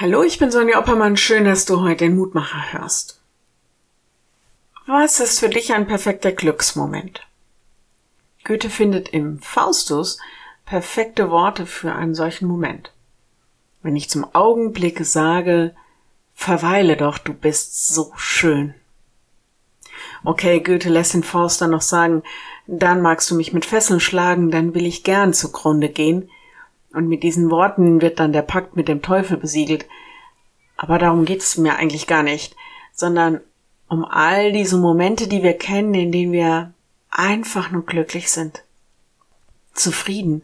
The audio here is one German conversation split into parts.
Hallo, ich bin Sonja Oppermann. Schön, dass du heute den Mutmacher hörst. Was ist für dich ein perfekter Glücksmoment? Goethe findet im Faustus perfekte Worte für einen solchen Moment. Wenn ich zum Augenblicke sage, verweile doch, du bist so schön. Okay, Goethe lässt den Faust dann noch sagen, dann magst du mich mit Fesseln schlagen, dann will ich gern zugrunde gehen, und mit diesen Worten wird dann der Pakt mit dem Teufel besiegelt. Aber darum geht es mir eigentlich gar nicht, sondern um all diese Momente, die wir kennen, in denen wir einfach nur glücklich sind. Zufrieden.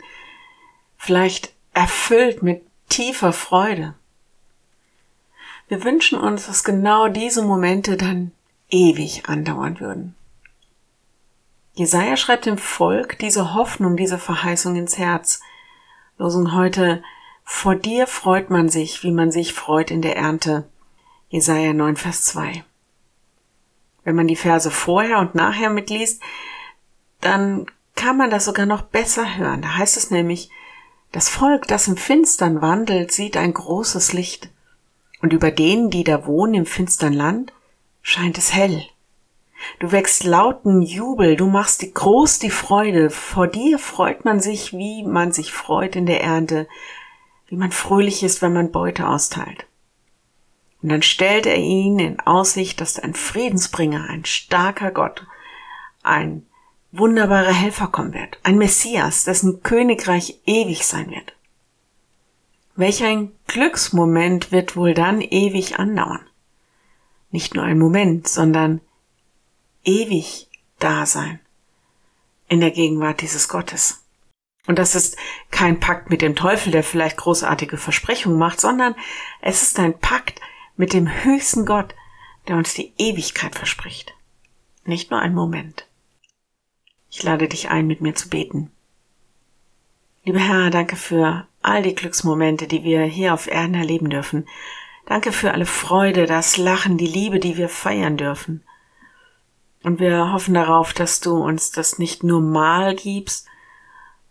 Vielleicht erfüllt mit tiefer Freude. Wir wünschen uns, dass genau diese Momente dann ewig andauern würden. Jesaja schreibt dem Volk diese Hoffnung, diese Verheißung ins Herz – Losung heute, vor dir freut man sich, wie man sich freut in der Ernte. Jesaja 9, Vers 2. Wenn man die Verse vorher und nachher mitliest, dann kann man das sogar noch besser hören. Da heißt es nämlich, das Volk, das im Finstern wandelt, sieht ein großes Licht. Und über denen, die da wohnen im finstern Land, scheint es hell. Du wächst lauten Jubel, du machst die groß die Freude. Vor dir freut man sich, wie man sich freut in der Ernte, wie man fröhlich ist, wenn man Beute austeilt. Und dann stellt er ihn in Aussicht, dass ein Friedensbringer, ein starker Gott, ein wunderbarer Helfer kommen wird, ein Messias, dessen Königreich ewig sein wird. Welch ein Glücksmoment wird wohl dann ewig andauern? Nicht nur ein Moment, sondern ewig da sein in der Gegenwart dieses Gottes. Und das ist kein Pakt mit dem Teufel, der vielleicht großartige Versprechungen macht, sondern es ist ein Pakt mit dem höchsten Gott, der uns die Ewigkeit verspricht. Nicht nur ein Moment. Ich lade dich ein, mit mir zu beten. Lieber Herr, danke für all die Glücksmomente, die wir hier auf Erden erleben dürfen. Danke für alle Freude, das Lachen, die Liebe, die wir feiern dürfen. Und wir hoffen darauf, dass du uns das nicht nur mal gibst,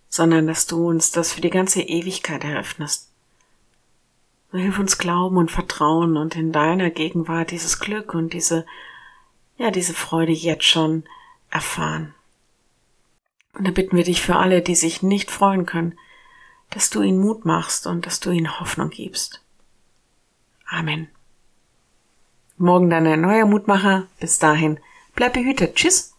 sondern dass du uns das für die ganze Ewigkeit eröffnest. Hilf uns glauben und vertrauen und in deiner Gegenwart dieses Glück und diese, ja, diese Freude jetzt schon erfahren. Und da bitten wir dich für alle, die sich nicht freuen können, dass du ihnen Mut machst und dass du ihnen Hoffnung gibst. Amen. Morgen dann ein neuer Mutmacher. Bis dahin. Bleib behütet. Tschüss.